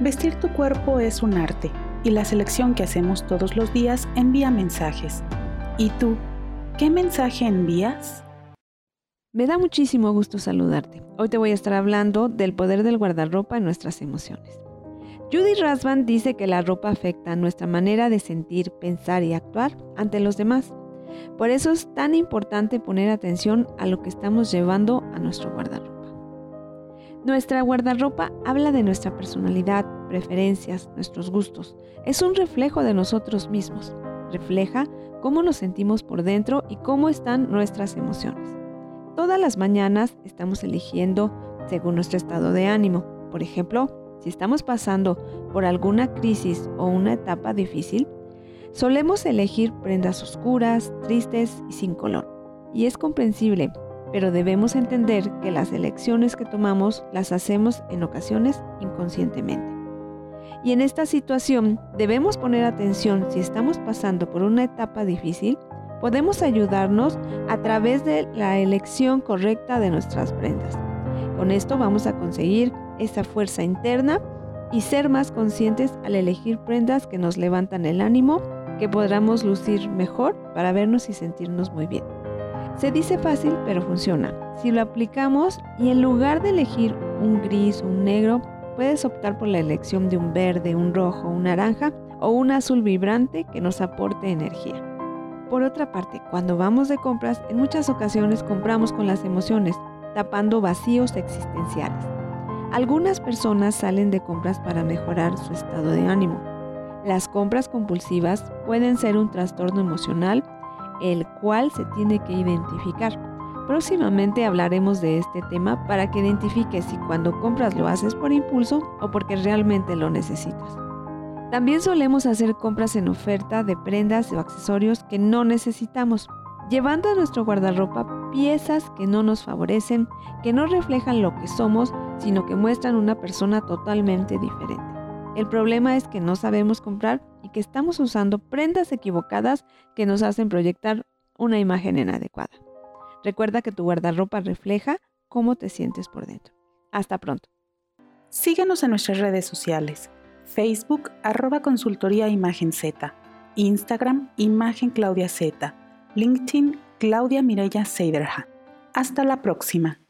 Vestir tu cuerpo es un arte y la selección que hacemos todos los días envía mensajes. ¿Y tú, qué mensaje envías? Me da muchísimo gusto saludarte. Hoy te voy a estar hablando del poder del guardarropa en nuestras emociones. Judy Rasban dice que la ropa afecta nuestra manera de sentir, pensar y actuar ante los demás. Por eso es tan importante poner atención a lo que estamos llevando a nuestro guardarropa. Nuestra guardarropa habla de nuestra personalidad, preferencias, nuestros gustos. Es un reflejo de nosotros mismos. Refleja cómo nos sentimos por dentro y cómo están nuestras emociones. Todas las mañanas estamos eligiendo según nuestro estado de ánimo. Por ejemplo, si estamos pasando por alguna crisis o una etapa difícil, solemos elegir prendas oscuras, tristes y sin color. Y es comprensible, pero debemos entender que las elecciones que tomamos las hacemos en ocasiones inconscientemente. Y en esta situación debemos poner atención si estamos pasando por una etapa difícil, podemos ayudarnos a través de la elección correcta de nuestras prendas. Con esto vamos a conseguir esa fuerza interna y ser más conscientes al elegir prendas que nos levantan el ánimo, que podamos lucir mejor para vernos y sentirnos muy bien. Se dice fácil, pero funciona. Si lo aplicamos y en lugar de elegir un gris o un negro, puedes optar por la elección de un verde, un rojo, un naranja o un azul vibrante que nos aporte energía. Por otra parte, cuando vamos de compras, en muchas ocasiones compramos con las emociones, tapando vacíos existenciales. Algunas personas salen de compras para mejorar su estado de ánimo. Las compras compulsivas pueden ser un trastorno emocional, el cual se tiene que identificar. Próximamente hablaremos de este tema para que identifiques si cuando compras lo haces por impulso o porque realmente lo necesitas. También solemos hacer compras en oferta de prendas o accesorios que no necesitamos, llevando a nuestro guardarropa piezas que no nos favorecen, que no reflejan lo que somos, sino que muestran una persona totalmente diferente. El problema es que no sabemos comprar que estamos usando prendas equivocadas que nos hacen proyectar una imagen inadecuada. Recuerda que tu guardarropa refleja cómo te sientes por dentro. Hasta pronto. Síguenos en nuestras redes sociales. Facebook, arroba consultoría Imagen Z. Instagram, Imagen Claudia. LinkedIn, Claudia Mireya Seiderhan. Hasta la próxima.